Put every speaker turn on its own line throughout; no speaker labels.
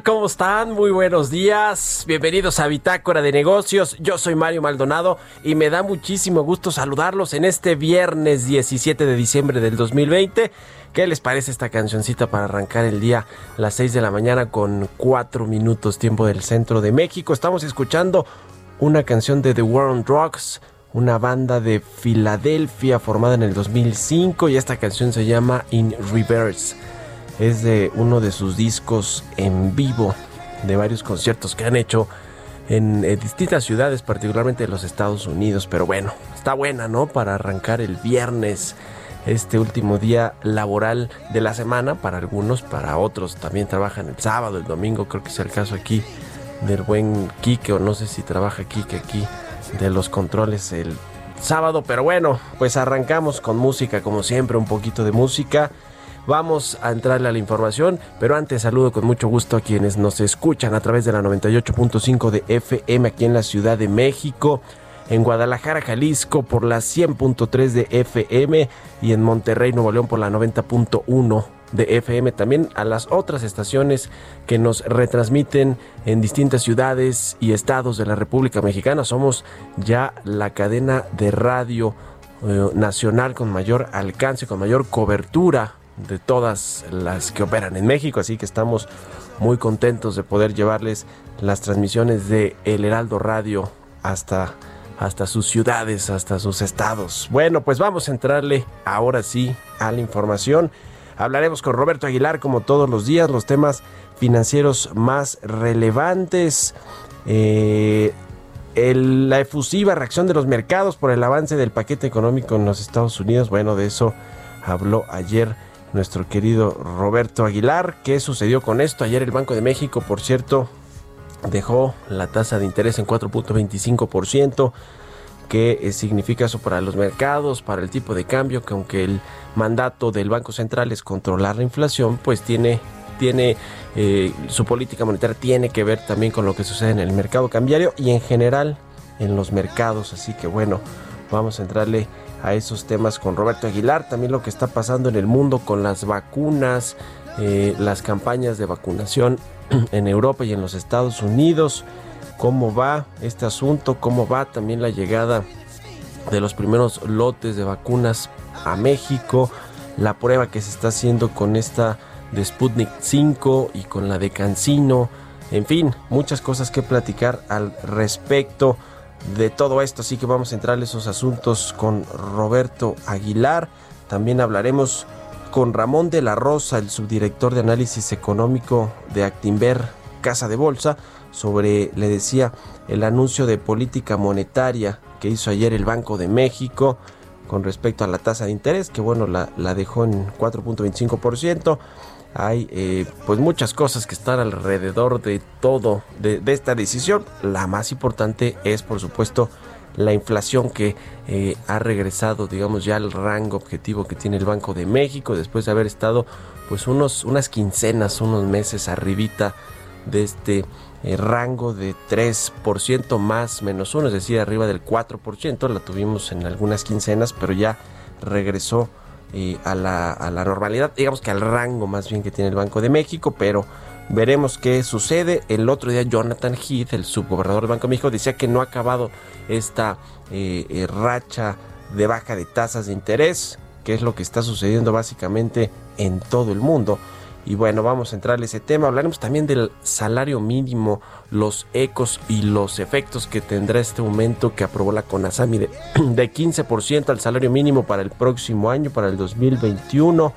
¿Cómo están? Muy buenos días. Bienvenidos a Bitácora de Negocios. Yo soy Mario Maldonado y me da muchísimo gusto saludarlos en este viernes 17 de diciembre del 2020. ¿Qué les parece esta cancioncita para arrancar el día a las 6 de la mañana con 4 minutos tiempo del centro de México? Estamos escuchando una canción de The War on Drugs, una banda de Filadelfia formada en el 2005 y esta canción se llama In Reverse es de uno de sus discos en vivo de varios conciertos que han hecho en, eh, distintas ciudades, particularmente de los Estados Unidos. Pero bueno, está buena, ¿no? Para arrancar el viernes, este último día laboral de la semana, para algunos, para otros también trabajan el sábado, el domingo, creo que es el caso aquí del buen Quique, o no sé si trabaja Quique aquí de los controles el sábado, pero bueno, pues arrancamos con música, como siempre, un poquito de música. Vamos a entrarle a la información, pero antes saludo con mucho gusto a quienes nos escuchan a través de la 98.5 de FM aquí en la Ciudad de México, en Guadalajara, Jalisco por la 100.3 de FM y en Monterrey, Nuevo León por la 90.1 de FM, también a las otras estaciones que nos retransmiten en distintas ciudades y estados de la República Mexicana. Somos ya la cadena de radio eh, nacional con mayor alcance, con mayor cobertura de todas las que operan en México, así que estamos muy contentos de poder llevarles las transmisiones de El Heraldo Radio hasta hasta sus ciudades, hasta sus estados. Bueno, pues vamos a entrarle ahora sí a la información. Hablaremos con Roberto Aguilar como todos los días, los temas financieros más relevantes. Eh, la efusiva reacción de los mercados por el avance del paquete económico en los Estados Unidos. Bueno, de eso habló ayer nuestro querido Roberto Aguilar. ¿Qué sucedió con esto? Ayer el Banco de México, por cierto, dejó la tasa de interés en 4.25%. ¿Qué eh, significa eso para los mercados, para el tipo de cambio? Que aunque el mandato del Banco Central es controlar la inflación, pues tiene, tiene eh, su política monetaria tiene que ver también con lo que sucede en el mercado cambiario y en general en los mercados. Así que bueno, vamos a entrarle a esos temas con Roberto Aguilar, también lo que está pasando en el mundo con las vacunas, eh, las campañas de vacunación en Europa y en los Estados Unidos, cómo va este asunto, cómo va también la llegada de los primeros lotes de vacunas a México, la prueba que se está haciendo con esta de Sputnik 5 y con la de Cancino. En fin, muchas cosas que platicar al respecto de todo esto, así que vamos a entrar en esos asuntos con Roberto Aguilar. También hablaremos con Ramón de la Rosa, el subdirector de análisis económico de Actinver Casa de Bolsa, sobre, le decía, el anuncio de política monetaria que hizo ayer el Banco de México con respecto a la tasa de interés, que bueno, la, la dejó en 4.25%. Hay eh, pues muchas cosas que están alrededor de todo, de, esta decisión. La más importante es por supuesto la inflación que eh, ha regresado digamos ya al rango objetivo que tiene el Banco de México después de haber estado pues unos, unas quincenas, unos meses arribita de este eh, rango de 3% más menos uno, es decir, arriba del 4%, la tuvimos en algunas quincenas, pero ya regresó a, la, a la normalidad, digamos que al rango más bien que tiene el Banco de México, pero veremos qué sucede. El otro día Jonathan Heath, el subgobernador del Banco de México, decía que no ha acabado esta eh, eh, racha de baja de tasas de interés, que es lo que está sucediendo básicamente en todo el mundo. Y bueno, vamos a entrar en ese tema. Hablaremos también del salario mínimo, los ecos y los efectos que tendrá este aumento que aprobó la CONASAMI de, de 15% al salario mínimo para el próximo año, para el 2021.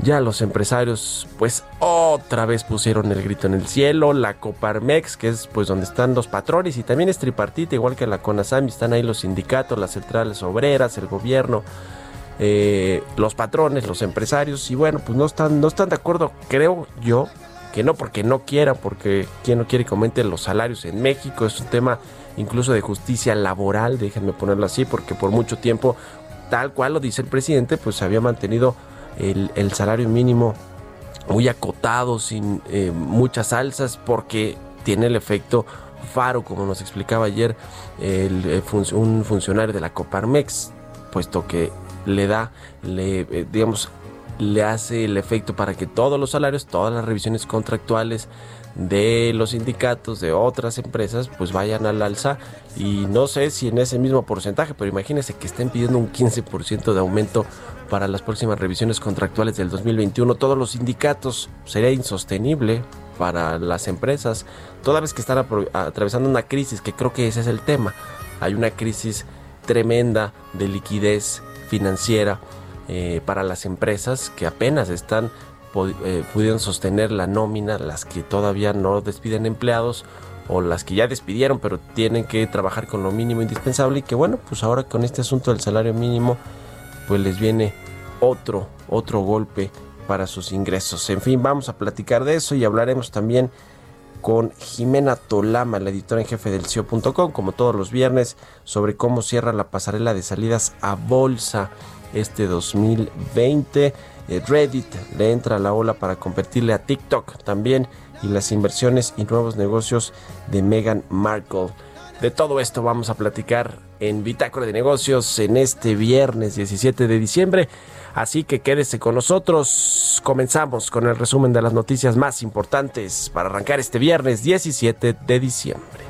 Ya los empresarios pues otra vez pusieron el grito en el cielo, la Coparmex, que es pues donde están los patrones y también es tripartita, igual que la CONASAMI, están ahí los sindicatos, las centrales obreras, el gobierno, eh, los patrones, los empresarios, y bueno, pues no están, no están de acuerdo, creo yo, que no porque no quiera, porque quien no quiere que aumenten los salarios en México, es un tema incluso de justicia laboral, déjenme ponerlo así, porque por mucho tiempo, tal cual lo dice el presidente, pues se había mantenido el, salario mínimo muy acotado, sin eh, muchas alzas, porque tiene el efecto faro, como nos explicaba ayer el, un funcionario de la Coparmex, puesto que le da, le, eh, digamos, le hace el efecto para que todos los salarios, todas las revisiones contractuales de los sindicatos, de otras empresas, pues vayan al alza. Y no sé si en ese mismo porcentaje, pero imagínense que estén pidiendo un 15% de aumento para las próximas revisiones contractuales del 2021. Todos los sindicatos sería insostenible para las empresas, toda vez que están atravesando una crisis, que creo que ese es el tema. Hay una crisis tremenda de liquidez financiera eh, para las empresas que apenas están eh, pudiendo sostener la nómina, las que todavía no despiden empleados o las que ya despidieron pero tienen que trabajar con lo mínimo indispensable y que bueno, pues ahora con este asunto del salario mínimo pues les viene otro, otro golpe para sus ingresos. En fin, vamos a platicar de eso y hablaremos también con Jimena Tolama, la editora en jefe del CIO.com, como todos los viernes, sobre cómo cierra la pasarela de salidas a bolsa este 2020. Eh, Reddit le entra a la ola para competirle a TikTok también y las inversiones y nuevos negocios de Meghan Markle. De todo esto vamos a platicar en Bitácora de Negocios en este viernes 17 de diciembre. Así que quédese con nosotros. Comenzamos con el resumen de las noticias más importantes para arrancar este viernes 17 de diciembre.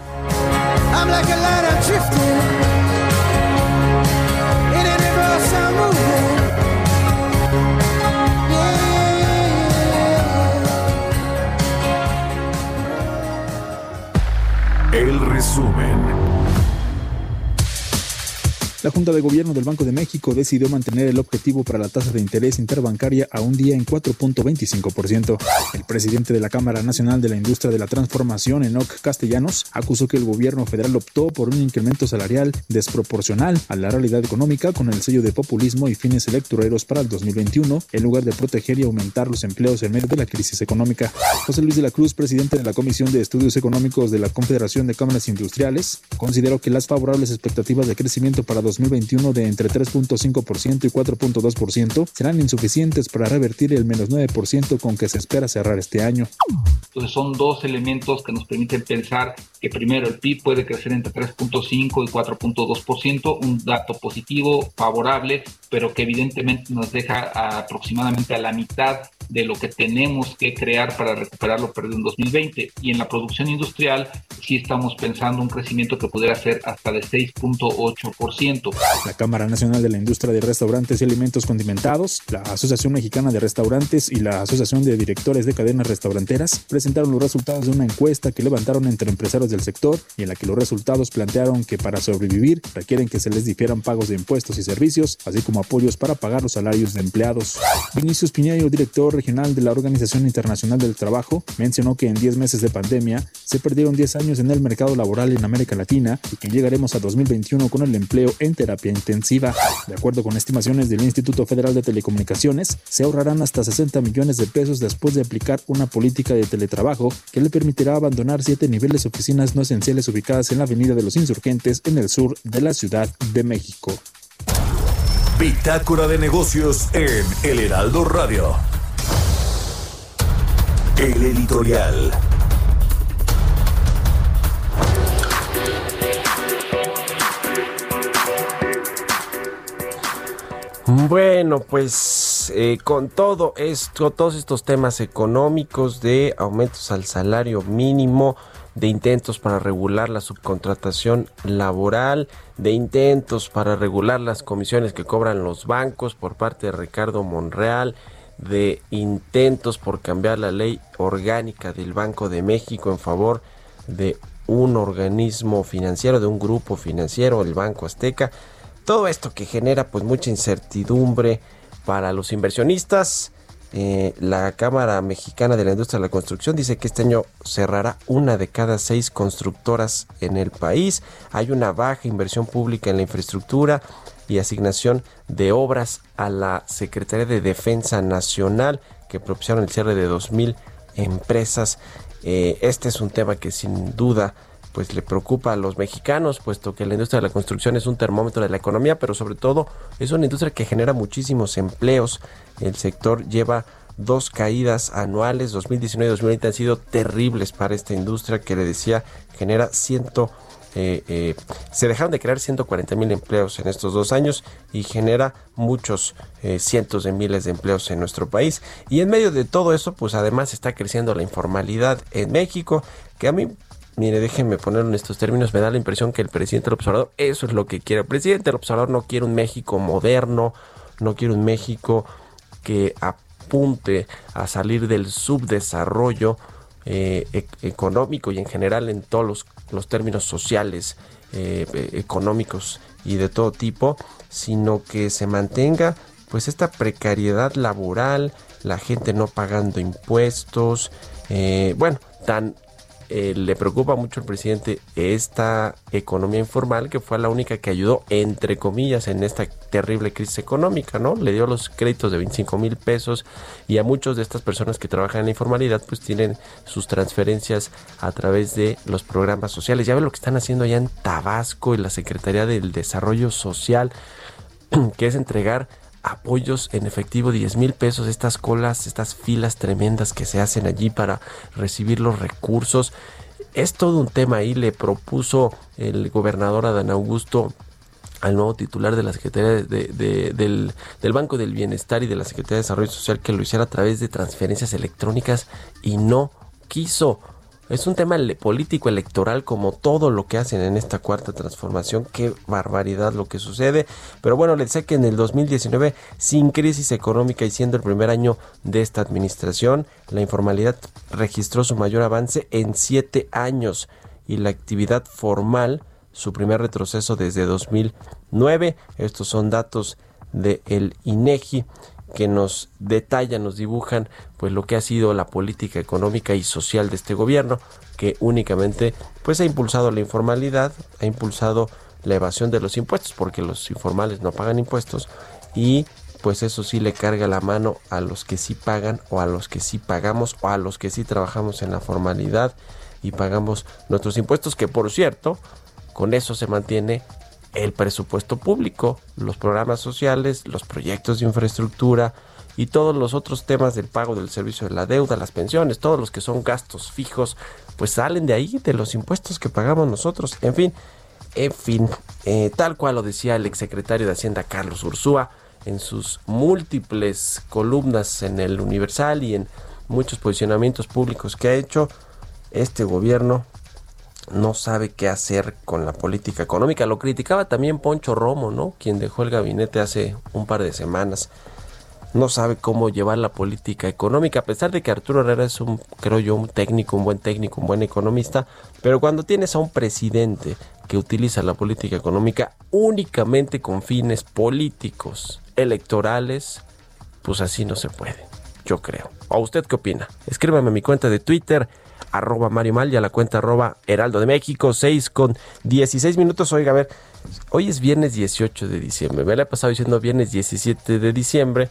La Junta de Gobierno del Banco de México decidió mantener el objetivo para la tasa de interés interbancaria a un día en 4.25%. El presidente de la Cámara Nacional de la Industria de la Transformación, Enoc Castellanos, acusó que el gobierno federal optó por un incremento salarial desproporcional a la realidad económica con el sello de populismo y fines electoreros para el 2021, en lugar de proteger y aumentar los empleos en medio de la crisis económica. José Luis de la Cruz, presidente de la Comisión de Estudios Económicos de la Confederación de Cámaras Industriales, consideró que las favorables expectativas de crecimiento para 2021 de entre 3.5% y 4.2% serán insuficientes para revertir el menos 9% con que se espera cerrar este año.
Entonces son dos elementos que nos permiten pensar que primero el PIB puede crecer entre 3.5 y 4.2%, un dato positivo, favorable, pero que evidentemente nos deja aproximadamente a la mitad de lo que tenemos que crear para recuperar lo perdido en 2020. Y en la producción industrial sí estamos pensando un crecimiento que pudiera ser hasta de 6.8%.
La Cámara Nacional de la Industria de Restaurantes y Alimentos Condimentados, la Asociación Mexicana de Restaurantes y la Asociación de Directores de Cadenas Restauranteras presentaron los resultados de una encuesta que levantaron entre empresarios del sector y en la que los resultados plantearon que para sobrevivir requieren que se les difieran pagos de impuestos y servicios, así como apoyos para pagar los salarios de empleados. Vinicius Piñeiro, director regional de la Organización Internacional del Trabajo, mencionó que en 10 meses de pandemia se perdieron 10 años en el mercado laboral en América Latina y que llegaremos a 2021 con el empleo en terapia intensiva. De acuerdo con estimaciones del Instituto Federal de Telecomunicaciones, se ahorrarán hasta 60 millones de pesos después de aplicar una política de teletrabajo que le permitirá abandonar siete niveles de oficinas no esenciales ubicadas en la Avenida de los Insurgentes en el sur de la Ciudad de México.
Bitácora de negocios en El Heraldo Radio. El editorial.
Bueno, pues eh, con todo esto, todos estos temas económicos de aumentos al salario mínimo, de intentos para regular la subcontratación laboral, de intentos para regular las comisiones que cobran los bancos por parte de Ricardo Monreal, de intentos por cambiar la ley orgánica del Banco de México en favor de un organismo financiero, de un grupo financiero, el Banco Azteca. Todo esto que genera pues mucha incertidumbre para los inversionistas. Eh, la Cámara Mexicana de la Industria de la Construcción dice que este año cerrará una de cada seis constructoras en el país. Hay una baja inversión pública en la infraestructura y asignación de obras a la Secretaría de Defensa Nacional que propiciaron el cierre de 2.000 empresas. Eh, este es un tema que sin duda pues le preocupa a los mexicanos, puesto que la industria de la construcción es un termómetro de la economía, pero sobre todo es una industria que genera muchísimos empleos. El sector lleva dos caídas anuales, 2019 y 2020 han sido terribles para esta industria que le decía genera ciento eh, eh, se dejaron de crear 140 mil empleos en estos dos años y genera muchos eh, cientos de miles de empleos en nuestro país. Y en medio de todo eso, pues además está creciendo la informalidad en México, que a mí Mire, déjenme ponerlo en estos términos. Me da la impresión que el presidente López Obrador, eso es lo que quiere. El presidente López Obrador no quiere un México moderno, no quiere un México que apunte a salir del subdesarrollo e-, económico y en general en todos los, términos sociales, eh, e-, económicos y de todo tipo, sino que se mantenga pues esta precariedad laboral, la gente no pagando impuestos, eh, bueno, tan eh, le preocupa mucho al presidente esta economía informal que fue la única que ayudó entre comillas en esta terrible crisis económica, ¿no? Le dio los créditos de 25 mil pesos y a muchos de estas personas que trabajan en la informalidad pues tienen sus transferencias a través de los programas sociales. Ya ve lo que están haciendo allá en Tabasco y la Secretaría del Desarrollo Social que es entregar apoyos en efectivo, 10 mil pesos, estas colas, estas filas tremendas que se hacen allí para recibir los recursos. Es todo un tema ahí, le propuso el gobernador Adán Augusto al nuevo titular de la Secretaría del, del, Banco del Bienestar y de la Secretaría de Desarrollo Social que lo hiciera a través de transferencias electrónicas y no quiso. Es un tema político electoral como todo lo que hacen en esta cuarta transformación. Qué barbaridad lo que sucede. Pero bueno, les sé que en el 2019, sin crisis económica y siendo el primer año de esta administración, la informalidad registró su mayor avance en siete años y la actividad formal su primer retroceso desde 2009. Estos son datos del el INEGI que nos detallan, nos dibujan pues lo que ha sido la política económica y social de este gobierno, que únicamente pues ha impulsado la informalidad, ha impulsado la evasión de los impuestos, porque los informales no pagan impuestos y pues eso sí le carga la mano a los que sí pagan o a los que sí pagamos o a los que sí trabajamos en la formalidad y pagamos nuestros impuestos, que por cierto, con eso se mantiene el presupuesto público, los programas sociales, los proyectos de infraestructura y todos los otros temas del pago del servicio de la deuda, las pensiones, todos los que son gastos fijos, pues salen de ahí, de los impuestos que pagamos nosotros. En fin, en fin, eh, tal cual lo decía el exsecretario de Hacienda Carlos Ursúa en sus múltiples columnas en el Universal y en muchos posicionamientos públicos que ha hecho, este gobierno no sabe qué hacer con la política económica. Lo criticaba también Poncho Romo, ¿no? Quien dejó el gabinete hace un par de semanas. No sabe cómo llevar la política económica, a pesar de que Arturo Herrera es un, creo yo, un técnico, un buen técnico, un buen economista, pero cuando tienes a un presidente que utiliza la política económica únicamente con fines políticos, electorales, pues así no se puede, yo creo. ¿A usted qué opina? Escríbame a mi cuenta de Twitter, arroba Mario Mal y a la cuenta arroba Heraldo de México, 6 con 16 minutos. Oiga, a ver, hoy es viernes 18 de diciembre. Me la he pasado diciendo viernes 17 de diciembre.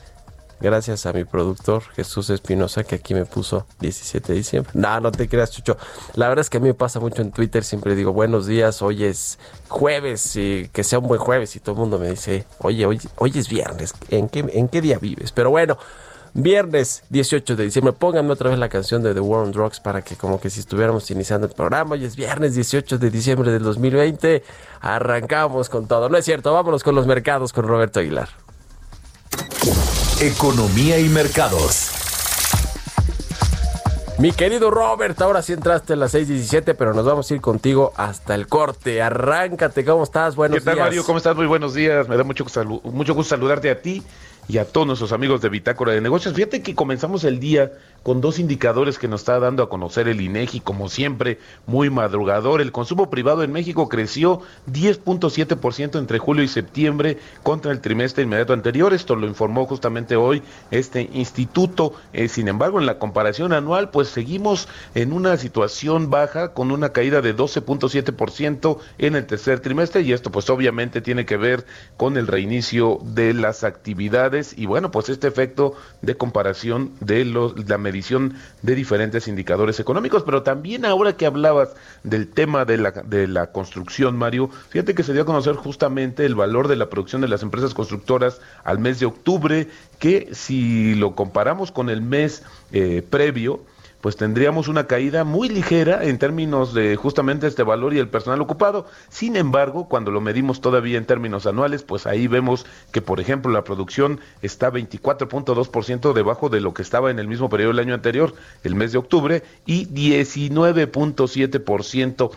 Gracias a mi productor Jesús Espinosa que aquí me puso 17 de diciembre. No, no te creas, Chucho. La verdad es que a mí me pasa mucho en Twitter. Siempre digo buenos días, hoy es jueves y que sea un buen jueves. Y todo el mundo me dice, oye, hoy, hoy es viernes. ¿En qué, ¿En qué día vives? Pero bueno, Viernes 18 de diciembre, pónganme otra vez la canción de The War on Drugs para que como que si estuviéramos iniciando el programa. Hoy es viernes 18 de diciembre del 2020. Arrancamos con todo. No es cierto, vámonos con los mercados con Roberto Aguilar.
Economía y mercados.
Mi querido Robert, ahora sí entraste a las 6:17, pero nos vamos a ir contigo hasta el corte. Arráncate, ¿cómo estás? Buenos
días. ¿Qué tal, Mario? ¿Cómo estás? Muy buenos días. Me da mucho, mucho gusto saludarte a ti y a todos nuestros amigos de Bitácora de Negocios. Fíjate que comenzamos el día con dos indicadores que nos está dando a conocer el INEGI, como siempre, muy madrugador. El consumo privado en México creció 10.7% entre julio y septiembre contra el trimestre inmediato anterior. Esto lo informó justamente hoy este instituto. Eh, sin embargo, en la comparación anual, pues seguimos en una situación baja con una caída de 12.7% en el tercer trimestre y esto pues obviamente tiene que ver con el reinicio de las actividades y bueno, pues este efecto de comparación de los, la medida de diferentes indicadores económicos, pero también ahora que hablabas del tema de la, de la construcción, Mario, fíjate que se dio a conocer justamente el valor de la producción de las empresas constructoras al mes de octubre, que si lo comparamos con el mes eh, previo, pues tendríamos una caída muy ligera en términos de justamente este valor y el personal ocupado. Sin embargo, cuando lo medimos todavía en términos anuales, pues ahí vemos que, por ejemplo, la producción está 24.2% debajo de lo que estaba en el mismo periodo del año anterior, el mes de octubre, y 19.7%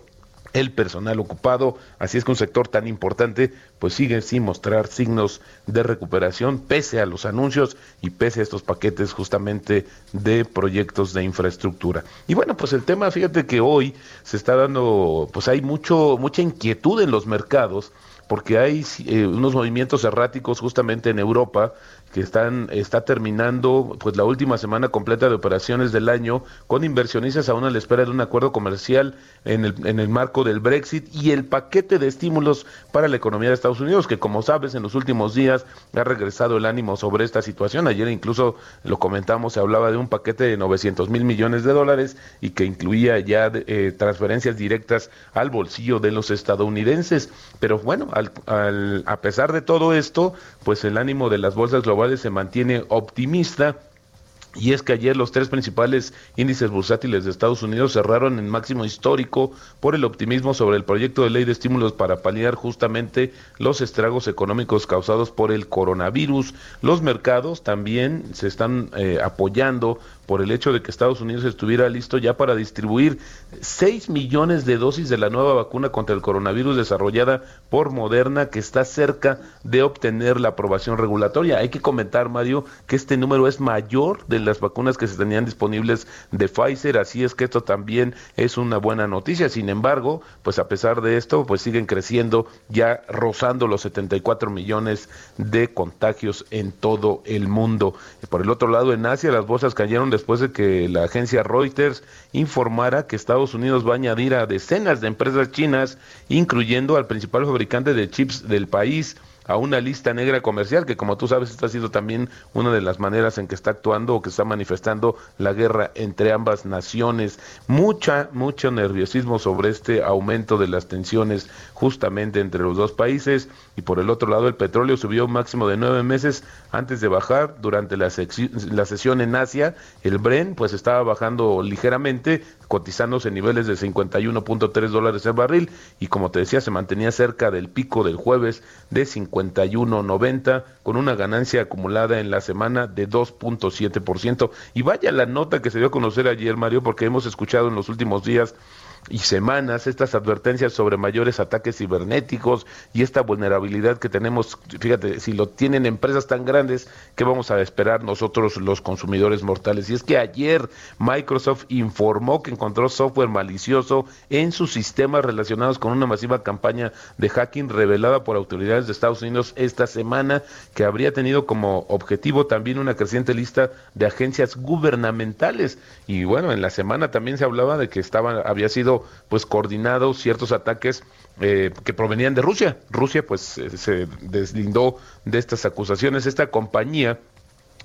el personal ocupado, así es que un sector tan importante pues sigue sin mostrar signos de recuperación pese a los anuncios y pese a estos paquetes justamente de proyectos de infraestructura. Y bueno, pues el tema, fíjate que hoy se está dando, pues hay mucho mucha inquietud en los mercados porque hay eh, unos movimientos erráticos justamente en Europa que están está terminando pues la última semana completa de operaciones del año con inversionistas aún a la espera de un acuerdo comercial en el, en el marco del Brexit y el paquete de estímulos para la economía de Estados Unidos que como sabes en los últimos días ha regresado el ánimo sobre esta situación. Ayer incluso lo comentamos se hablaba de un paquete de 900 mil millones de dólares y que incluía ya eh, transferencias directas al bolsillo de los estadounidenses. Pero bueno al, a pesar de todo esto pues el ánimo de las bolsas globales se mantiene optimista. Y es que ayer los tres principales índices bursátiles de Estados Unidos cerraron en máximo histórico por el optimismo sobre el proyecto de ley de estímulos para paliar justamente los estragos económicos causados por el coronavirus. Los mercados también se están eh, apoyando por el hecho de que Estados Unidos estuviera listo ya para distribuir 6 millones de dosis de la nueva vacuna contra el coronavirus desarrollada por Moderna que está cerca de obtener la aprobación regulatoria. Hay que comentar, Mario, que este número es mayor de las vacunas que se tenían disponibles de Pfizer, así es que esto también es una buena noticia. Sin embargo, pues a pesar de esto, pues siguen creciendo ya rozando los 74 millones de contagios en todo el mundo. Por el otro lado, en Asia las bolsas cayeron de después de que la agencia Reuters informara que Estados Unidos va a añadir a decenas de empresas chinas, incluyendo al principal fabricante de chips del país, a una lista negra comercial, que como tú sabes, esta ha sido también una de las maneras en que está actuando o que está manifestando la guerra entre ambas naciones. Mucha, mucho nerviosismo sobre este aumento de las tensiones justamente entre los dos países. Y por el otro lado, el petróleo subió un máximo de nueve meses antes de bajar durante la, la sesión en Asia. El Bren, pues estaba bajando ligeramente, cotizándose en niveles de 51.3 dólares el barril y como te decía se mantenía cerca del pico del jueves de 51.90 con una ganancia acumulada en la semana de 2.7% y vaya la nota que se dio a conocer ayer Mario porque hemos escuchado en los últimos días y semanas estas advertencias sobre mayores ataques cibernéticos y esta vulnerabilidad que tenemos, fíjate, si lo tienen empresas tan grandes, ¿qué vamos a esperar nosotros los consumidores mortales? Y es que ayer Microsoft informó que encontró software malicioso en sus sistemas relacionados con una masiva campaña de hacking revelada por autoridades de Estados Unidos esta semana, que habría tenido como objetivo también una creciente lista de agencias gubernamentales. Y bueno, en la semana también se hablaba de que estaba, había sido pues coordinados ciertos ataques eh, que provenían de Rusia. Rusia pues eh, se deslindó de estas acusaciones. Esta compañía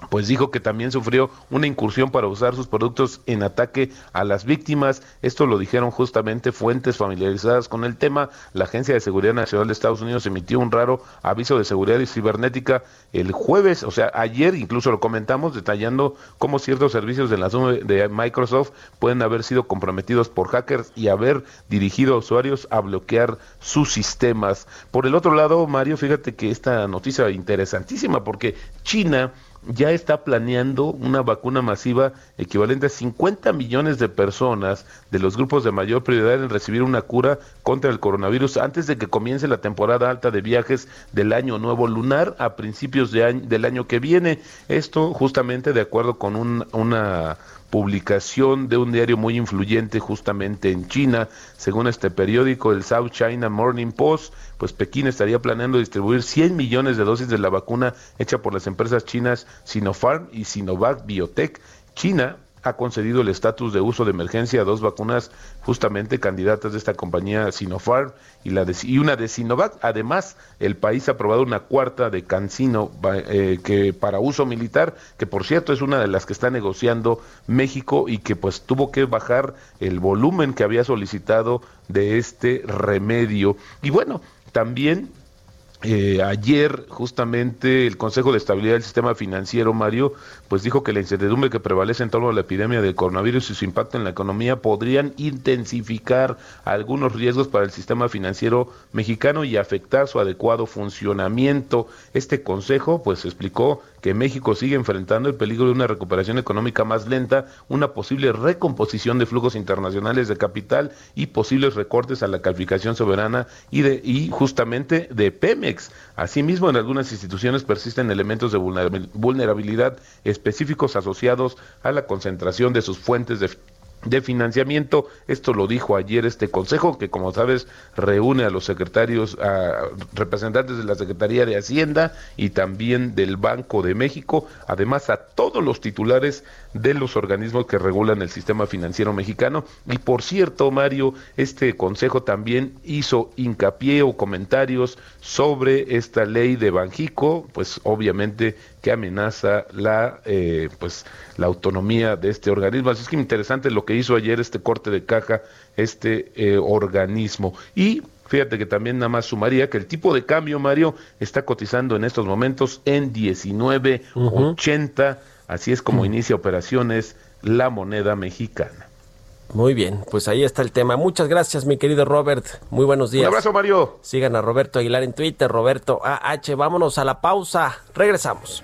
pues dijo que también sufrió una incursión para usar sus productos en ataque a las víctimas. Esto lo dijeron justamente fuentes familiarizadas con el tema. La Agencia de Seguridad Nacional de Estados Unidos emitió un raro aviso de seguridad y cibernética el jueves, o sea, ayer incluso lo comentamos detallando cómo ciertos servicios de la de Microsoft pueden haber sido comprometidos por hackers y haber dirigido a usuarios a bloquear sus sistemas. Por el otro lado, Mario, fíjate que esta noticia interesantísima porque China ya está planeando una vacuna masiva equivalente a 50 millones de personas de los grupos de mayor prioridad en recibir una cura contra el coronavirus antes de que comience la temporada alta de viajes del año nuevo lunar a principios de del año que viene. Esto justamente de acuerdo con un, una publicación de un diario muy influyente justamente en China. Según este periódico, el South China Morning Post, pues Pekín estaría planeando distribuir 100 millones de dosis de la vacuna hecha por las empresas chinas Sinopharm y Sinovac Biotech. China ha concedido el estatus de uso de emergencia a dos vacunas justamente candidatas de esta compañía Sinopharm y, la y una de Sinovac. Además, el país ha aprobado una cuarta de Cancino eh, que para uso militar, que por cierto es una de las que está negociando México y que pues tuvo que bajar el volumen que había solicitado de este remedio. Y bueno, también eh, ayer justamente el Consejo de Estabilidad del Sistema Financiero, Mario, pues dijo que la incertidumbre que prevalece en torno a la epidemia del coronavirus y su impacto en la economía podrían intensificar algunos riesgos para el sistema financiero mexicano y afectar su adecuado funcionamiento. Este consejo pues explicó que México sigue enfrentando el peligro de una recuperación económica más lenta, una posible recomposición de flujos internacionales de capital y posibles recortes a la calificación soberana y, de, y justamente de Pemex. Asimismo, en algunas instituciones persisten elementos de vulnerabilidad específicos asociados a la concentración de sus fuentes de de financiamiento. Esto lo dijo ayer este consejo que como sabes reúne a los secretarios, a representantes de la Secretaría de Hacienda y también del Banco de México, además a todos los titulares de los organismos que regulan el sistema financiero mexicano. Y por cierto, Mario, este consejo también hizo hincapié o comentarios sobre esta ley de Banjico, pues obviamente que amenaza la eh, pues la autonomía de este organismo. Así es que interesante lo que hizo ayer este corte de caja, este eh, organismo. Y fíjate que también nada más sumaría que el tipo de cambio, Mario, está cotizando en estos momentos en 19.80. Así es como inicia operaciones la moneda mexicana.
Muy bien, pues ahí está el tema. Muchas gracias, mi querido Robert. Muy buenos días.
Un abrazo, Mario.
Sigan a Roberto Aguilar en Twitter, Roberto AH. Vámonos a la pausa. Regresamos.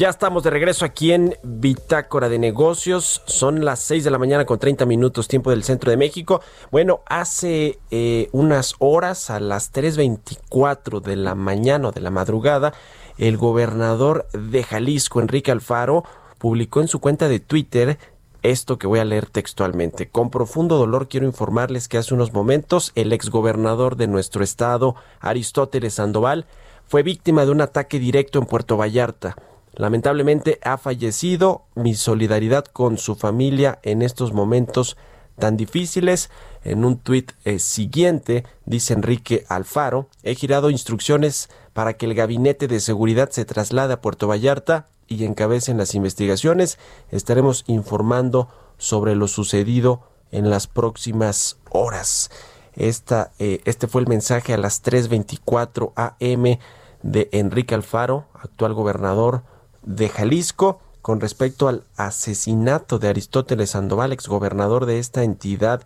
Ya estamos de regreso aquí en Bitácora de Negocios. Son las 6 de la mañana con 30 minutos tiempo del centro de México. Bueno, hace eh, unas horas, a las 3.24 de la mañana o de la madrugada, el gobernador de Jalisco, Enrique Alfaro, publicó en su cuenta de Twitter esto que voy a leer textualmente. Con profundo dolor quiero informarles que hace unos momentos el exgobernador de nuestro estado, Aristóteles Sandoval, fue víctima de un ataque directo en Puerto Vallarta. Lamentablemente ha fallecido. Mi solidaridad con su familia en estos momentos tan difíciles. En un tuit eh, siguiente, dice Enrique Alfaro, he girado instrucciones para que el gabinete de seguridad se traslade a Puerto Vallarta y encabecen las investigaciones. Estaremos informando sobre lo sucedido en las próximas horas. Esta, eh, este fue el mensaje a las 3.24 am de Enrique Alfaro, actual gobernador de Jalisco con respecto al asesinato de Aristóteles Sandoval, exgobernador de esta entidad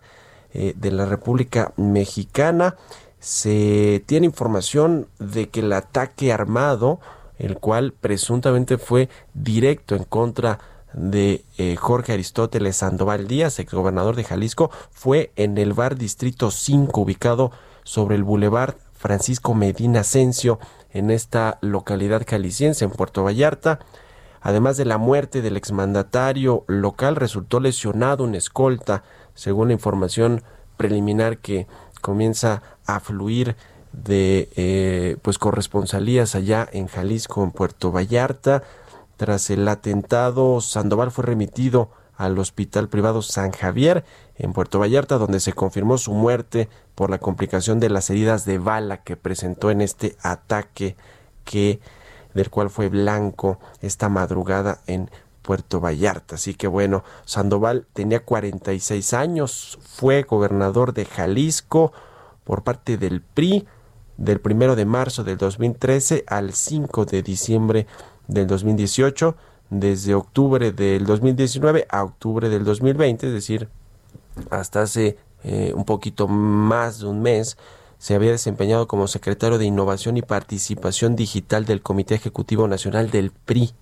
eh, de la República Mexicana. Se tiene información de que el ataque armado, el cual presuntamente fue directo en contra de eh, Jorge Aristóteles Sandoval Díaz, exgobernador de Jalisco, fue en el bar Distrito 5, ubicado sobre el Boulevard Francisco Medina Asensio, en esta localidad jalisciense, en Puerto Vallarta. Además de la muerte del exmandatario local, resultó lesionado un escolta, según la información preliminar que comienza a fluir de eh, pues corresponsalías allá en Jalisco, en Puerto Vallarta. Tras el atentado, Sandoval fue remitido al Hospital Privado San Javier en Puerto Vallarta, donde se confirmó su muerte por la complicación de las heridas de bala que presentó en este ataque que del cual fue blanco esta madrugada en Puerto Vallarta. Así que bueno, Sandoval tenía 46 años, fue gobernador de Jalisco por parte del PRI del primero de marzo del 2013 al 5 de diciembre del 2018, desde octubre del 2019 a octubre del 2020, es decir, hasta hace eh, un poquito más de un mes, se había desempeñado como secretario de Innovación y Participación Digital del Comité Ejecutivo Nacional del PRI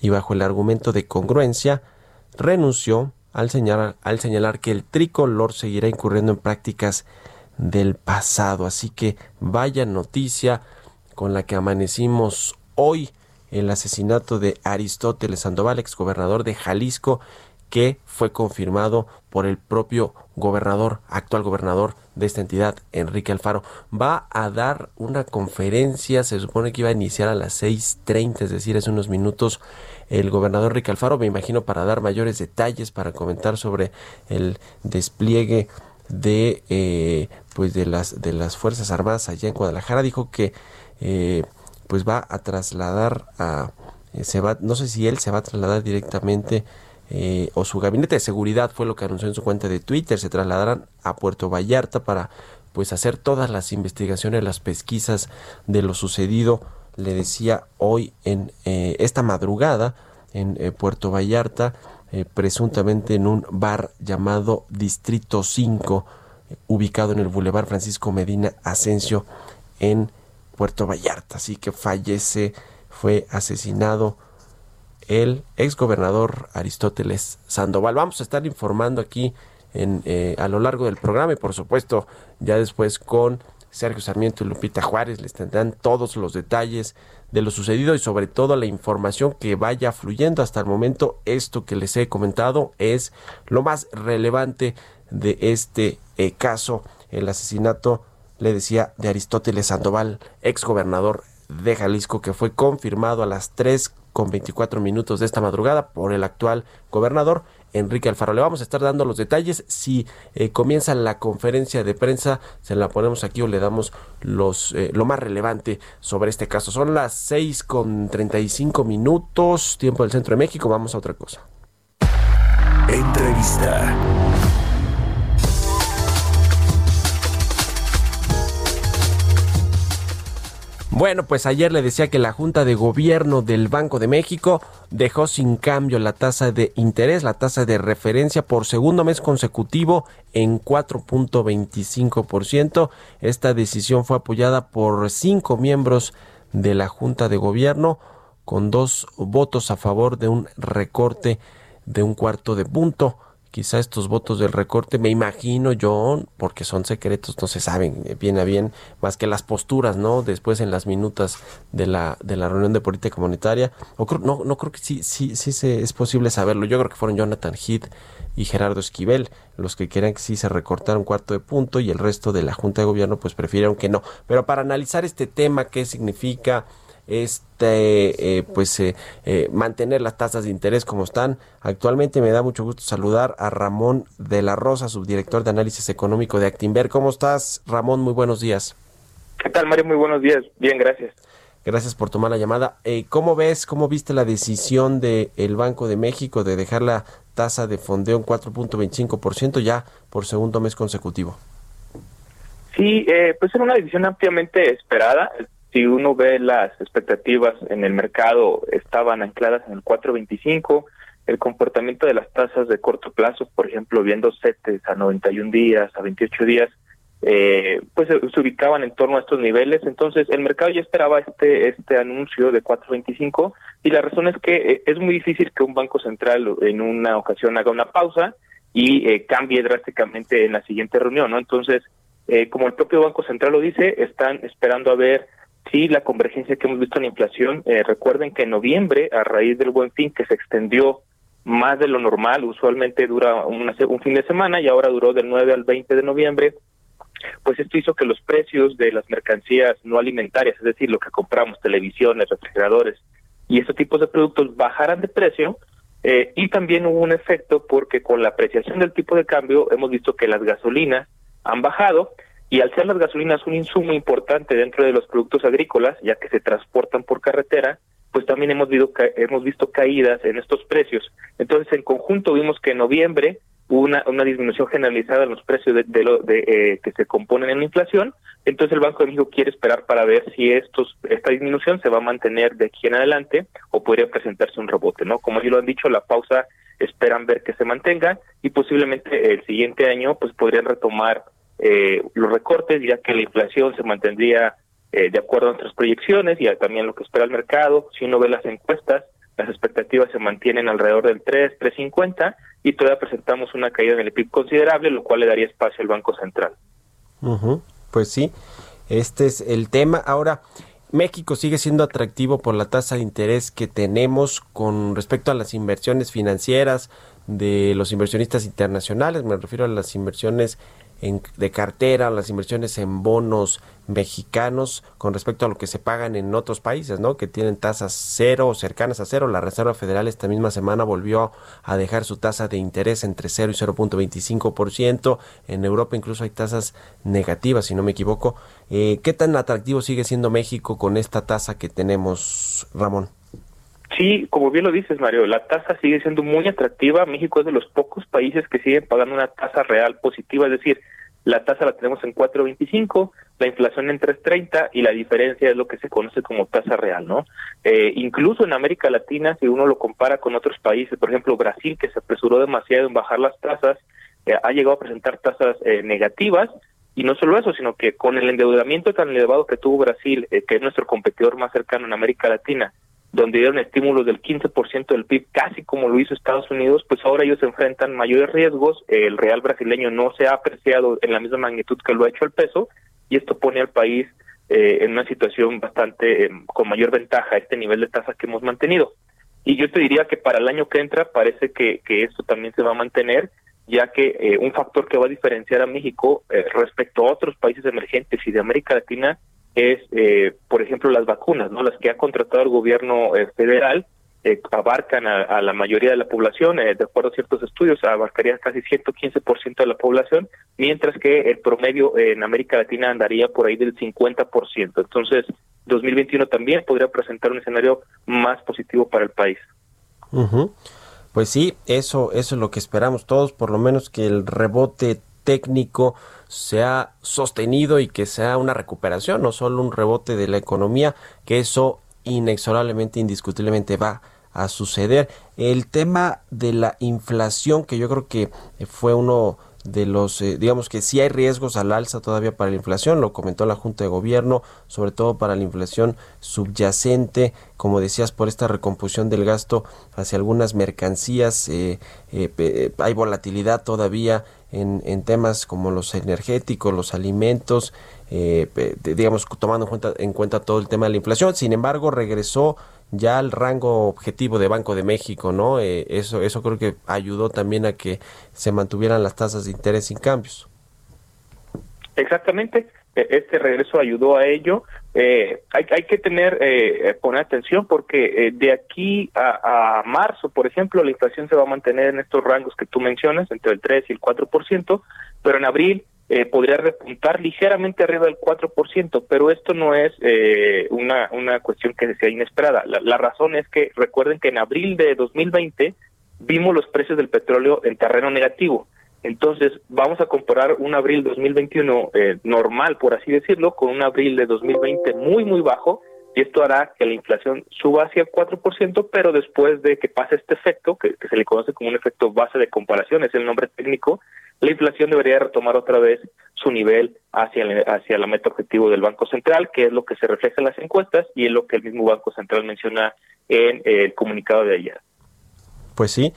y bajo el argumento de congruencia renunció al señalar, al señalar que el tricolor seguirá incurriendo en prácticas del pasado. Así que vaya noticia con la que amanecimos hoy el asesinato de Aristóteles Sandoval, exgobernador de Jalisco, que fue confirmado por el propio gobernador, actual gobernador de esta entidad, Enrique Alfaro. Va a dar una conferencia, se supone que iba a iniciar a las 6.30, es decir, hace unos minutos, el gobernador Enrique Alfaro, me imagino, para dar mayores detalles, para comentar sobre el despliegue de eh, pues de las de las fuerzas armadas allá en Guadalajara dijo que eh, pues va a trasladar a eh, se va no sé si él se va a trasladar directamente eh, o su gabinete de seguridad fue lo que anunció en su cuenta de Twitter, se trasladarán a Puerto Vallarta para pues hacer todas las investigaciones, las pesquisas de lo sucedido, le decía hoy en eh, esta madrugada en eh, Puerto Vallarta, presuntamente en un bar llamado Distrito 5, ubicado en el Boulevard Francisco Medina Asensio en Puerto Vallarta. Así que fallece, fue asesinado el exgobernador Aristóteles Sandoval. Vamos a estar informando aquí eh, a lo largo del programa y por supuesto ya después con Sergio Sarmiento y Lupita Juárez les tendrán todos los detalles de lo sucedido y sobre todo la información que vaya fluyendo hasta el momento. Esto que les he comentado es lo más relevante de este eh, caso, el asesinato, le decía, de Aristóteles Sandoval, exgobernador de Jalisco, que fue confirmado a las 3 con 24 minutos de esta madrugada por el actual gobernador Enrique Alfaro. Le vamos a estar dando los detalles. Si eh, comienza la conferencia de prensa, se la ponemos aquí o le damos los eh, lo más relevante sobre este caso. Son las 6 con 35 minutos, tiempo del centro de México. Vamos a otra cosa.
Entrevista.
Bueno, pues ayer le decía que la Junta de Gobierno del Banco de México dejó sin cambio la tasa de interés, la tasa de referencia por segundo mes consecutivo en 4.25%. Esta decisión fue apoyada por cinco miembros de la Junta de Gobierno con dos votos a favor de un recorte de un cuarto de punto quizá estos votos del recorte, me imagino yo, porque son secretos, no se saben bien a bien, más que las posturas, ¿no? Después en las minutas de la, de la reunión de política comunitaria, o no, no creo que sí, sí, sí se, es posible saberlo. Yo creo que fueron Jonathan Heath y Gerardo Esquivel los que querían que sí se recortara un cuarto de punto y el resto de la Junta de Gobierno pues prefirieron que no. Pero para analizar este tema, qué significa, este eh, pues eh, eh, mantener las tasas de interés como están. Actualmente me da mucho gusto saludar a Ramón de la Rosa subdirector de análisis económico de Actinver. Cómo estás Ramón muy buenos días.
Qué tal Mario muy buenos días. Bien gracias.
Gracias por tomar la llamada. Cómo ves cómo viste la decisión del el Banco de México de dejar la tasa de fondeo en 4.25% ya por segundo mes consecutivo
Sí, pues era una decisión ampliamente esperada si uno ve las expectativas en el mercado, estaban ancladas en el 4.25, el comportamiento de las tasas de corto plazo, por ejemplo, viendo CETES a 91 días, a 28 días, eh, pues se, ubicaban en torno a estos niveles. Entonces, el mercado ya esperaba este este anuncio de 4.25 y la razón es que eh, es muy difícil que un banco central en una ocasión haga una pausa y eh, cambie drásticamente en la siguiente reunión, ¿no? Entonces, como el propio Banco Central lo dice, están esperando a ver Sí, la convergencia que hemos visto en la inflación, eh, recuerden que en noviembre, a raíz del buen fin que se extendió más de lo normal, usualmente dura un fin de semana y ahora duró del 9 al 20 de noviembre, pues esto hizo que los precios de las mercancías no alimentarias, es decir, lo que compramos, televisiones, refrigeradores y esos tipos de productos bajaran de precio, eh, y también hubo un efecto porque con la apreciación del tipo de cambio hemos visto que las gasolinas han bajado y al ser las gasolinas un insumo importante dentro de los productos agrícolas, ya que se transportan por carretera, pues también hemos visto, hemos visto caídas en estos precios. Entonces, en conjunto vimos que en noviembre hubo una, disminución generalizada en los precios de, lo, de eh, que se componen en la inflación. Entonces, el Banco de México quiere esperar para ver si estos esta disminución se va a mantener de aquí en adelante o podría presentarse un rebote, ¿no? Como ya lo han dicho, la pausa esperan ver que se mantenga y posiblemente el siguiente año pues podrían retomar eh, los recortes, ya que la inflación se mantendría eh, de acuerdo a nuestras proyecciones y también lo que espera el mercado. Si uno ve las encuestas, las expectativas se mantienen alrededor del 3, 3.50 y todavía presentamos una caída en el PIB considerable, lo cual le daría espacio al Banco Central.
Pues sí, este es el tema. Ahora, México sigue siendo atractivo por la tasa de interés que tenemos con respecto a las inversiones financieras de los inversionistas internacionales, me refiero a las inversiones de cartera, las inversiones en bonos mexicanos con respecto a lo que se pagan en otros países, ¿no? Que tienen tasas cero o cercanas a cero. La Reserva Federal esta misma semana volvió a dejar su tasa de interés entre 0 y 0.25%. En Europa incluso hay tasas negativas, si no me equivoco. Eh, ¿Qué tan atractivo sigue siendo México con esta tasa que tenemos, Ramón?
Sí, como bien lo dices, Mario, la tasa sigue siendo muy atractiva. México es de los pocos países que siguen pagando una tasa real positiva, es decir, la tasa la tenemos en 4.25, la inflación en 3.30 y la diferencia es lo que se conoce como tasa real, ¿no? Eh, incluso en América Latina, si uno lo compara con otros países, por ejemplo Brasil, que se apresuró demasiado en bajar las tasas, eh, ha llegado a presentar tasas eh, negativas y no solo eso, sino que con el endeudamiento tan elevado que tuvo Brasil, que es nuestro competidor más cercano en América Latina, donde dieron estímulos del 15% del PIB, casi como lo hizo Estados Unidos, pues ahora ellos enfrentan mayores riesgos, el real brasileño no se ha apreciado en la misma magnitud que lo ha hecho el peso, y esto pone al país eh, en una situación bastante em, con mayor ventaja, este nivel de tasa que hemos mantenido. Y yo te diría que para el año que entra parece que, que esto también se va a mantener, ya que eh, un factor que va a diferenciar a México eh, respecto a otros países emergentes y de América Latina es, eh, por ejemplo, las vacunas, ¿no? Las que ha contratado el gobierno eh, federal eh, abarcan a, la mayoría de la población, de acuerdo a ciertos estudios, abarcaría casi 115% de la población, mientras que el promedio en América Latina andaría por ahí del 50%. Entonces, 2021 también podría presentar un escenario más positivo para el país.
Pues sí, eso, eso es lo que esperamos todos, por lo menos que el rebote técnico sea sostenido y que sea una recuperación, no solo un rebote de la economía, que eso inexorablemente, indiscutiblemente va a suceder. El tema de la inflación, que yo creo que fue uno de los, eh, digamos que sí hay riesgos al alza todavía para la inflación, lo comentó la Junta de Gobierno, sobre todo para la inflación subyacente, como decías, por esta recomposición del gasto hacia algunas mercancías, eh, eh, hay volatilidad todavía en, en, temas como los energéticos, los alimentos, digamos, tomando en cuenta, en cuenta todo el tema de la inflación, sin embargo, regresó ya al rango objetivo de Banco de México, ¿no? Eh, eso, eso creo que ayudó también a que se mantuvieran las tasas de interés sin cambios.
Exactamente, e, este regreso ayudó a ello. Eh, hay, hay que tener, eh, poner atención porque eh, de aquí a, a, marzo, por ejemplo, la inflación se va a mantener en estos rangos que tú mencionas, entre el 3 y el 4%, pero en abril eh, podría repuntar ligeramente arriba del 4%, pero esto no es eh, una, una cuestión que sea inesperada. La, la, razón es que recuerden que en abril de 2020 vimos los precios del petróleo en terreno negativo. Entonces, vamos a comparar un abril 2021 eh, normal, por así decirlo, con un abril de 2020 muy, muy bajo, y esto hará que la inflación suba hacia el 4%, pero después de que pase este efecto, que, se le conoce como un efecto base de comparación, es el nombre técnico, la inflación debería retomar otra vez su nivel hacia, hacia la meta objetivo del Banco Central, que es lo que se refleja en las encuestas y es lo que el mismo Banco Central menciona en el comunicado de ayer.
Pues sí,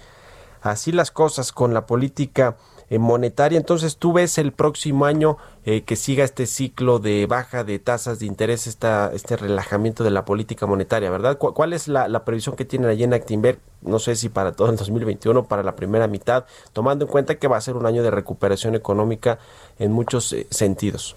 así las cosas con la política monetaria. Entonces, ¿tú ves el próximo año eh, que siga este ciclo de baja de tasas de interés, esta, este relajamiento de la política monetaria, verdad? ¿Cu ¿Cuál es la, la, previsión que tienen allí en Actinver? No sé si para todo el 2021, para la primera mitad, tomando en cuenta que va a ser un año de recuperación económica en muchos eh, sentidos.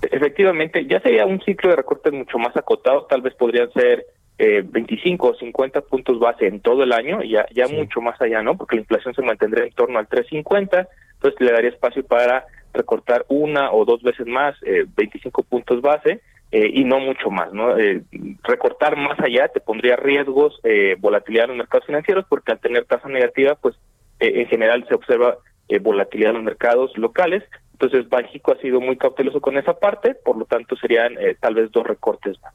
Efectivamente, ya sería un ciclo de recortes mucho más acotado, tal vez podrían ser eh, 25 o 50 puntos base en todo el año, ya, ya sí. mucho más allá, ¿no? Porque la inflación se mantendría en torno al 350, entonces le daría espacio para recortar una o dos veces más, eh, 25 puntos base, eh, y no mucho más, ¿no? Eh, recortar más allá te pondría riesgos, eh, volatilidad en los mercados financieros, porque al tener tasa negativa, pues eh, en general se observa eh, volatilidad en los mercados locales, entonces Banjico ha sido muy cauteloso con esa parte, por lo tanto serían eh, tal vez dos recortes más.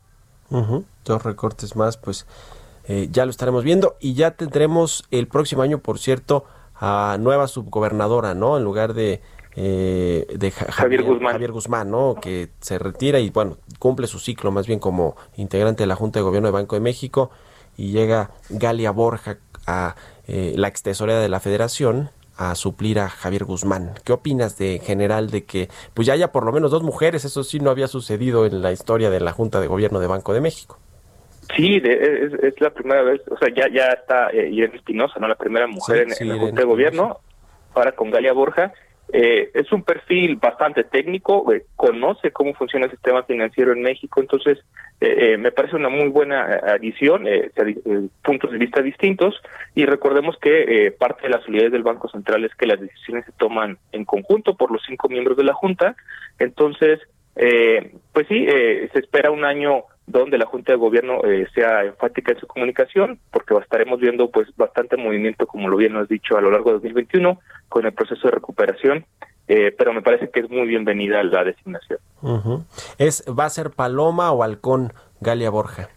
Uh -huh. Dos recortes más, pues eh, ya lo estaremos viendo y ya tendremos el próximo año, por cierto, a nueva subgobernadora, ¿no? En lugar de, eh, de ja
Javier, Javier, Guzmán.
Javier Guzmán, ¿no? Que se retira y, bueno, cumple su ciclo más bien como integrante de la Junta de Gobierno de Banco de México y llega Galia Borja a eh, la ex tesorera de la Federación a suplir a Javier Guzmán. ¿Qué opinas de en general de que pues ya haya por lo menos dos mujeres? Eso sí no había sucedido en la historia de la Junta de Gobierno de Banco de México.
Sí, de, es, es, la primera vez, o sea, ya ya está eh, Irene Espinosa, ¿no? La primera mujer sí, en, sí, en, la Junta de Gobierno, ahora con Galia Borja. Eh, es un perfil bastante técnico, eh, conoce cómo funciona el sistema financiero en México, entonces eh, eh me parece una muy buena adición, eh, puntos de vista distintos, y recordemos que parte de la solidez del Banco Central es que las decisiones se toman en conjunto por los cinco miembros de la Junta, entonces, pues sí, se espera un año donde la Junta de Gobierno eh, sea enfática en su comunicación, porque estaremos viendo pues bastante movimiento, como lo bien has dicho, a lo largo de 2021, con el proceso de recuperación, eh, pero me parece que es muy bienvenida la designación.
Uh -huh. ¿Es, ¿Va a ser Paloma o Halcón Galia Borja?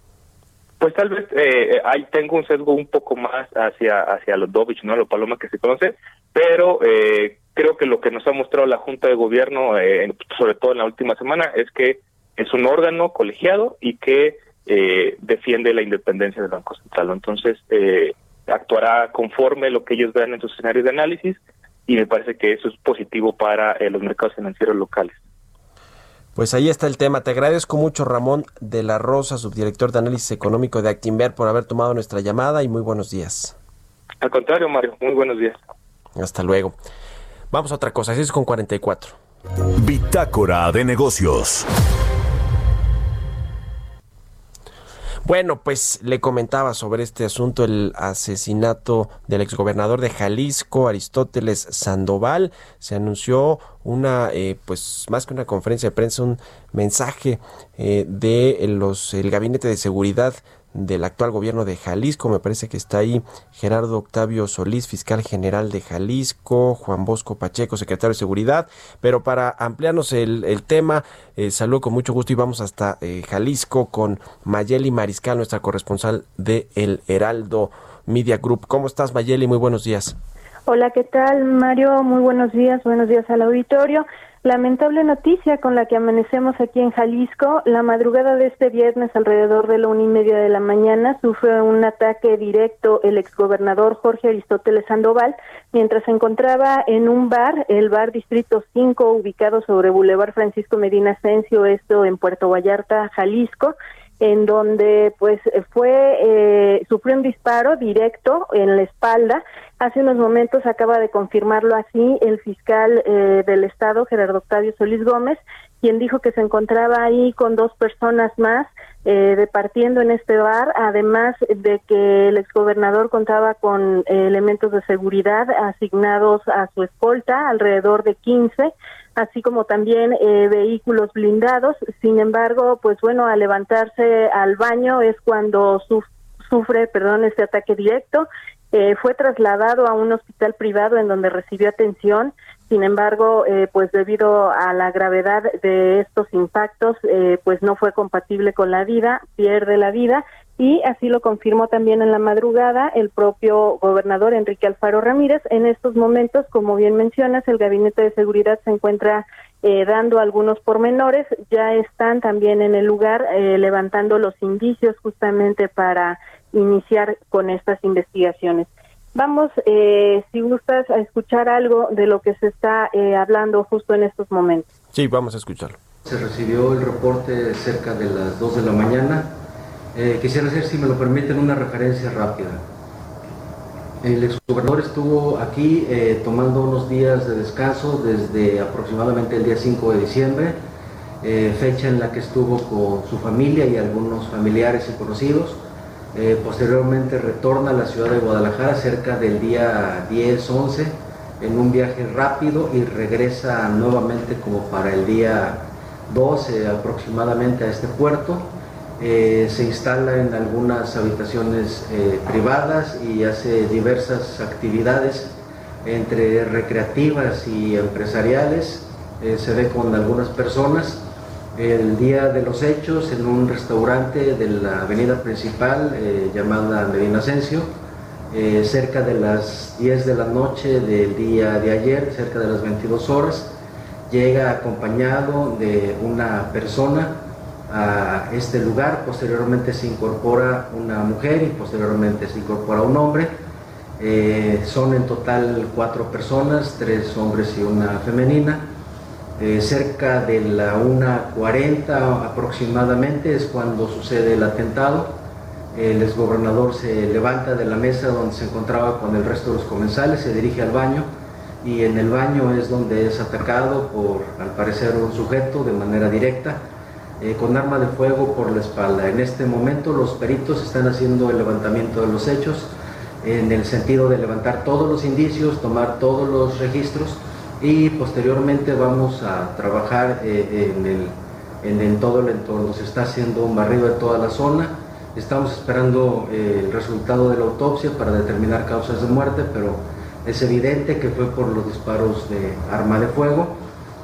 Pues tal vez eh, ahí tengo un sesgo un poco más hacia hacia los Dovich, ¿no? Lo Paloma que se conoce, pero eh, creo que lo que nos ha mostrado la Junta de Gobierno, eh, sobre todo en la última semana, es que es un órgano colegiado y que eh, defiende la independencia del Banco Central. Entonces, eh, actuará conforme lo que ellos vean en sus escenarios de análisis y me parece que eso es positivo para eh, los mercados financieros locales.
Pues ahí está el tema. Te agradezco mucho, Ramón de la Rosa, subdirector de análisis económico de Actinver, por haber tomado nuestra llamada y muy buenos días.
Al contrario, Mario, muy buenos días.
Hasta luego. Vamos a otra cosa, así es con 44.
Bitácora de negocios.
Bueno, pues le comentaba sobre este asunto el asesinato del exgobernador de Jalisco, Aristóteles Sandoval. Se anunció una, eh, pues más que una conferencia de prensa, un mensaje eh, de los el gabinete de seguridad del actual gobierno de Jalisco. Me parece que está ahí Gerardo Octavio Solís, fiscal general de Jalisco, Juan Bosco Pacheco, secretario de Seguridad. Pero para ampliarnos el, el tema, eh, saludo con mucho gusto y vamos hasta eh, Jalisco con Mayeli Mariscal, nuestra corresponsal de El Heraldo Media Group. ¿Cómo estás, Mayeli? Muy buenos días.
Hola, ¿qué tal, Mario? Muy buenos días, buenos días al auditorio. Lamentable noticia con la que amanecemos aquí en Jalisco. La madrugada de este viernes, alrededor de la una y media de la mañana, sufre un ataque directo el exgobernador Jorge Aristóteles Sandoval mientras se encontraba en un bar, el bar Distrito 5, ubicado sobre Boulevard Francisco Medina Asensio, esto en Puerto Vallarta, Jalisco en donde pues fue eh, sufrió un disparo directo en la espalda. Hace unos momentos acaba de confirmarlo así el fiscal eh, del estado Gerardo Octavio Solís Gómez quien dijo que se encontraba ahí con dos personas más eh, departiendo en este bar, además de que el exgobernador contaba con elementos de seguridad asignados a su escolta, alrededor de 15, así como también eh, vehículos blindados. Sin embargo, pues bueno, al levantarse al baño es cuando sufre, perdón, este ataque directo. Eh, fue trasladado a un hospital privado en donde recibió atención. Sin embargo, eh, pues debido a la gravedad de estos impactos, pues no fue compatible con la vida, pierde la vida y así lo confirmó también en la madrugada el propio gobernador Enrique Alfaro Ramírez. En estos momentos, como bien mencionas, el Gabinete de Seguridad se encuentra eh, dando algunos pormenores, ya están también en el lugar eh, levantando los indicios justamente para iniciar con estas investigaciones. Vamos, eh, si gustas, a escuchar algo de lo que se está hablando justo en estos momentos.
Sí, vamos a escucharlo.
Se recibió el reporte cerca de las 2 de la mañana eh, quisiera hacer, si me lo permiten, una referencia rápida. El exgobernador estuvo aquí eh, tomando unos días de descanso desde aproximadamente el día 5 de diciembre, eh, fecha en la que estuvo con su familia y algunos familiares y conocidos. Posteriormente retorna a la ciudad de Guadalajara cerca del día 10-11 en un viaje rápido y regresa nuevamente como para el día 12 aproximadamente a este puerto. Eh, se instala en algunas habitaciones eh, privadas y hace diversas actividades entre recreativas y empresariales. Eh, se ve con algunas personas. El día de los hechos en un restaurante de la avenida principal llamada Medina Asensio, cerca de las 10 de la noche del día de ayer, cerca de las 22 horas, llega acompañado de una persona a este lugar, posteriormente se incorpora una mujer y posteriormente se incorpora un hombre. Eh, son en total cuatro personas, tres hombres y una femenina. Eh, cerca de la 1.40 aproximadamente es cuando sucede el atentado. El exgobernador se levanta de la mesa donde se encontraba con el resto de los comensales, se dirige al baño y en el baño es donde es atacado por, al parecer, un sujeto de manera directa eh, con arma de fuego por la espalda. En este momento los peritos están haciendo el levantamiento de los hechos en el sentido de levantar todos los indicios, tomar todos los registros y posteriormente vamos a trabajar eh, en, el, en, todo el entorno. Se está haciendo un barrido de toda la zona. Estamos esperando eh, el resultado de la autopsia para determinar causas de muerte, pero es evidente que fue por los disparos de arma de fuego.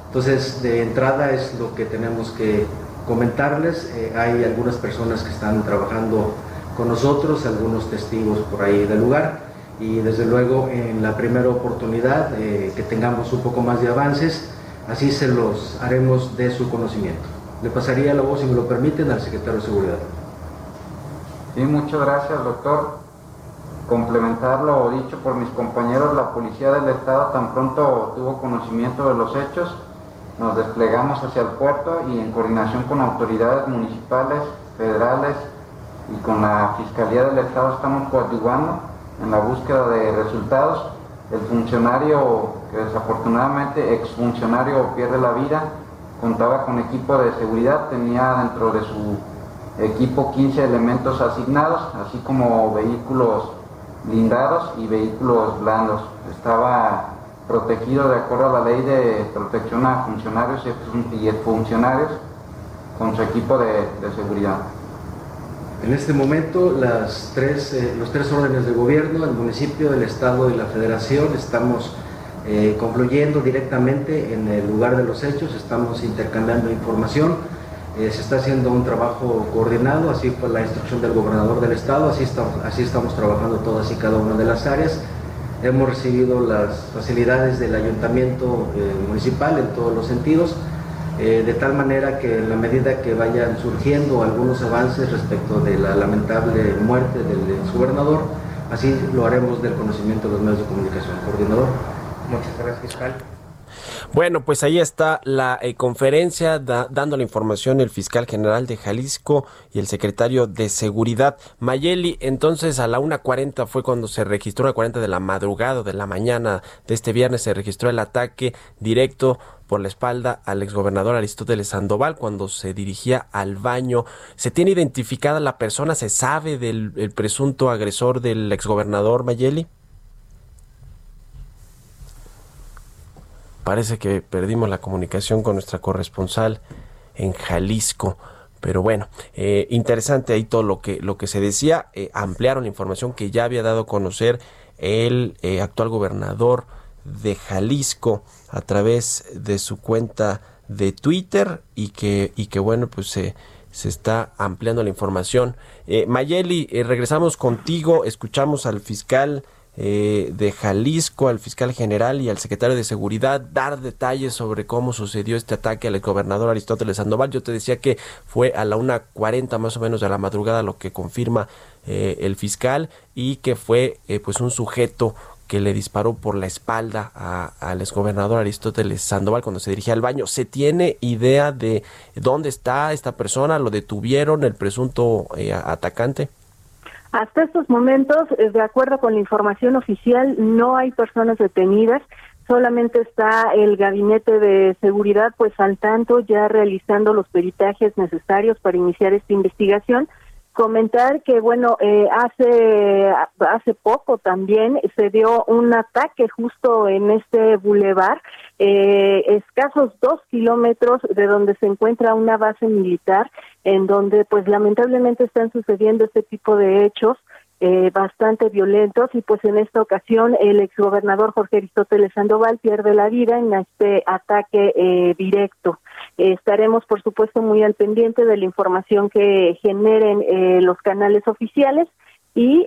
Entonces, de entrada es lo que tenemos que comentarles. Eh, hay algunas personas que están trabajando con nosotros, algunos testigos por ahí del lugar y desde luego en la primera oportunidad eh, que tengamos un poco más de avances, así se los haremos de su conocimiento. Le pasaría la voz, si me lo permiten, al secretario de Seguridad.
Sí, muchas gracias, doctor. Complementar lo dicho por mis compañeros, la Policía del Estado tan pronto tuvo conocimiento de los hechos, nos desplegamos hacia el puerto y en coordinación con autoridades municipales, federales y con la Fiscalía del Estado estamos coadyuvando en la búsqueda de resultados. El funcionario, que desafortunadamente exfuncionario pierde la vida, contaba con equipo de seguridad, tenía dentro de su equipo 15 elementos asignados, así como vehículos blindados y vehículos blandos. Estaba protegido de acuerdo a la ley de protección a funcionarios y funcionarios con su equipo de, seguridad.
En este momento las tres, eh, los tres órdenes de gobierno, el municipio, el Estado y la Federación, estamos eh, concluyendo directamente en el lugar de los hechos, estamos intercambiando información, eh, se está haciendo un trabajo coordinado, así fue la instrucción del gobernador del Estado, así estamos, así estamos trabajando todas y cada una de las áreas. Hemos recibido las facilidades del ayuntamiento eh, municipal en todos los sentidos, eh, de tal manera que en la medida que vayan surgiendo algunos avances respecto de la lamentable muerte del exgobernador, así lo haremos del conocimiento de los medios de comunicación. Coordinador.
Muchas gracias, fiscal.
Bueno, pues ahí está la eh, conferencia dando la información el fiscal general de Jalisco y el secretario de Seguridad. Mayeli, entonces a la 1.40 fue cuando se registró, a 40 de la madrugada, de la mañana de este viernes, se registró el ataque directo por la espalda al exgobernador Aristóteles Sandoval cuando se dirigía al baño. ¿Se tiene identificada la persona? ¿Se sabe del presunto agresor del exgobernador Mayeli? Parece que perdimos la comunicación con nuestra corresponsal en Jalisco. Pero bueno, eh, interesante ahí todo lo que, lo que se decía. Eh, ampliaron la información que ya había dado a conocer el eh, actual gobernador de Jalisco a través de su cuenta de Twitter y que, y que bueno, pues se, se está ampliando la información. Mayeli, regresamos contigo, escuchamos al fiscal eh, de Jalisco, al fiscal general y al secretario de Seguridad, dar detalles sobre cómo sucedió este ataque al gobernador Aristóteles Sandoval. Yo te decía que fue a la 1.40 más o menos de la madrugada, lo que confirma eh, el fiscal, y que fue eh, pues un sujeto que le disparó por la espalda al exgobernador Aristóteles Sandoval cuando se dirigía al baño. ¿Se tiene idea de dónde está esta persona? ¿Lo detuvieron el presunto atacante?
Hasta estos momentos, eh, de acuerdo con la información oficial, no hay personas detenidas, solamente está el gabinete de seguridad pues al tanto ya realizando los peritajes necesarios para iniciar esta investigación comentar que bueno eh, hace hace poco también se dio un ataque justo en este bulevar eh, escasos dos kilómetros de donde se encuentra una base militar en donde pues lamentablemente están sucediendo este tipo de hechos eh, bastante violentos y pues en esta ocasión el exgobernador Jorge Aristóteles Sandoval pierde la vida en este ataque eh, directo. estaremos por supuesto muy al pendiente de la información que generen eh, los canales oficiales y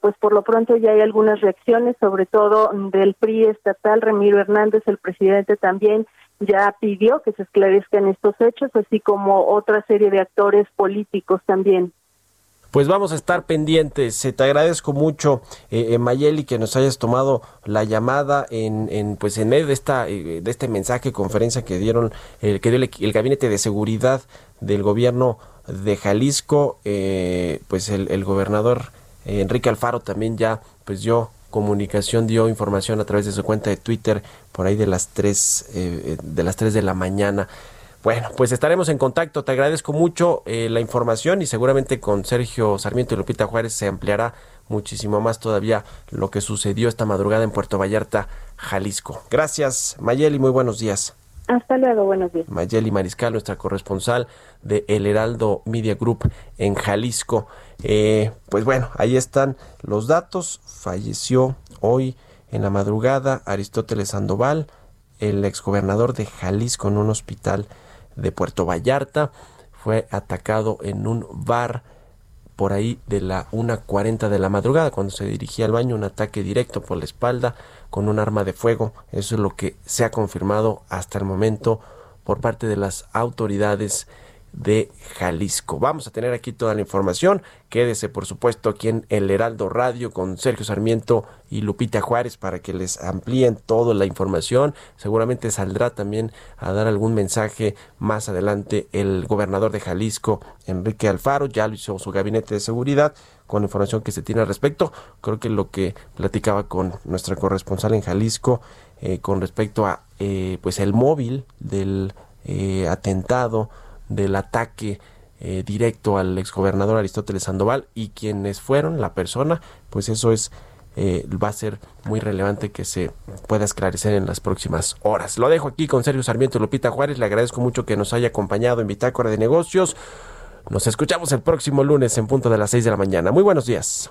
pues por lo pronto ya hay algunas reacciones, sobre todo del PRI estatal, Ramiro Hernández, el presidente también ya pidió que se esclarezcan estos hechos, así como otra serie de actores políticos también.
Pues vamos a estar pendientes. Te agradezco mucho, eh, eh, Mayeli, que nos hayas tomado la llamada en, en pues en medio de esta eh, de este mensaje, conferencia que dieron que dio el, gabinete de seguridad del gobierno de Jalisco. Eh, pues el, el gobernador Enrique Alfaro también ya pues dio comunicación dio información a través de su cuenta de Twitter por ahí de las 3 de las 3 de la mañana. Bueno, pues estaremos en contacto. Te agradezco mucho eh, la información y seguramente con Sergio Sarmiento y Lupita Juárez se ampliará muchísimo más todavía lo que sucedió esta madrugada en Puerto Vallarta, Jalisco. Gracias, Mayeli, muy buenos días.
Hasta luego, buenos días.
Mayeli Mariscal, nuestra corresponsal de El Heraldo Media Group en Jalisco. Eh, pues bueno, ahí están los datos. Falleció hoy en la madrugada Aristóteles Sandoval, el exgobernador de Jalisco, en un hospital de Puerto Vallarta. Fue atacado en un bar por ahí de la 1.40 de la madrugada cuando se dirigía al baño, un ataque directo por la espalda con un arma de fuego. Eso es lo que se ha confirmado hasta el momento por parte de las autoridades de Jalisco. Vamos a tener aquí toda la información. Quédese, por supuesto, aquí en El Heraldo Radio con Sergio Sarmiento y Lupita Juárez para que les amplíen toda la información. Seguramente saldrá también a dar algún mensaje más adelante el gobernador de Jalisco, Enrique Alfaro. Ya lo hizo su gabinete de seguridad con información que se tiene al respecto. Creo que lo que platicaba con nuestra corresponsal en Jalisco eh, con respecto a eh, pues el móvil del eh, atentado del ataque eh, directo al exgobernador Aristóteles Sandoval y quienes fueron la persona, pues eso es eh, va a ser muy relevante que se pueda esclarecer en las próximas horas. Lo dejo aquí con Sergio Sarmiento Lupita Juárez. Le agradezco mucho que nos haya acompañado en Bitácora de Negocios. Nos escuchamos el próximo lunes en punto de las 6 de la mañana. Muy buenos días.